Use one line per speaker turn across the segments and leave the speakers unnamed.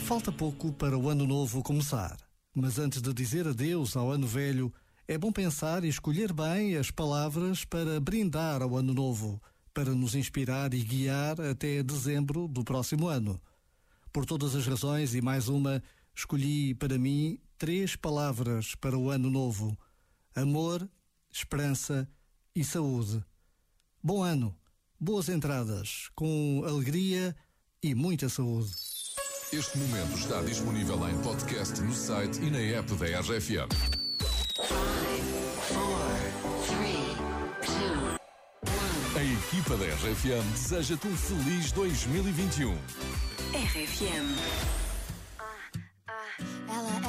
Falta pouco para o ano novo começar, mas antes de dizer adeus ao ano velho, é bom pensar e escolher bem as palavras para brindar ao ano novo, para nos inspirar e guiar até dezembro do próximo ano. Por todas as razões e mais uma, escolhi para mim três palavras para o ano novo: amor, esperança e saúde. Bom ano, boas entradas, com alegria e muita saúde.
Este momento está disponível em podcast no site e na app da RFM. A equipa da RFM deseja-te um feliz 2021.
RFM.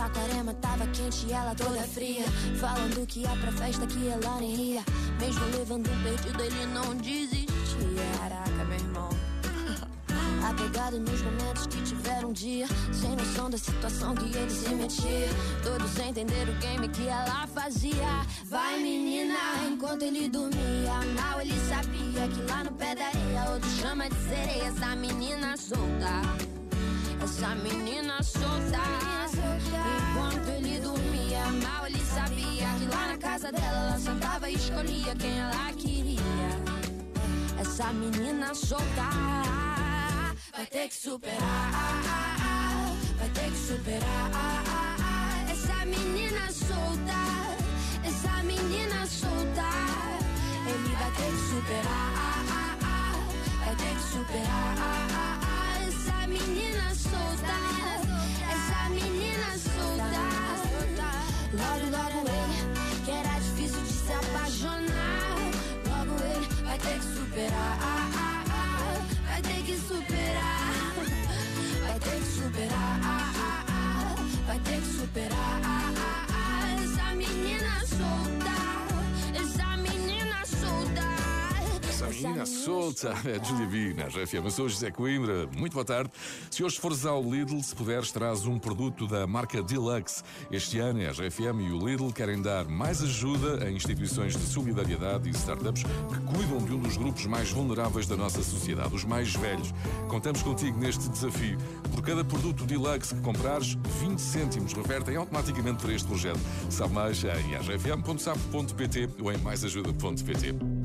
Saquarema tava quente e ela toda fria. Falando que ia pra festa que ela nem ia. Mesmo levando um perdido, ele não desistia. Caraca, meu irmão. Apegado nos momentos que tiveram um dia. Sem noção da situação que ele se metia. Todos sem entender o game que ela fazia. Vai, menina, enquanto ele dormia. Mal ele sabia que lá no pé da areia, outro chama de sereia. Essa menina solta. Escolhia quem ela queria. Essa menina solta vai ter que superar, vai ter que superar.
Menina solta é Julia B na RFM. Eu sou José Coimbra. Muito boa tarde. Se hoje fores ao Lidl, se puderes, traz um produto da marca Deluxe. Este ano, a RFM e o Lidl querem dar mais ajuda a instituições de solidariedade e startups que cuidam de um dos grupos mais vulneráveis da nossa sociedade, os mais velhos. Contamos contigo neste desafio. Por cada produto Deluxe que comprares, 20 cêntimos revertem automaticamente para este projeto. Sabe mais em rfm.sap.pt ou em maisajuda.pt.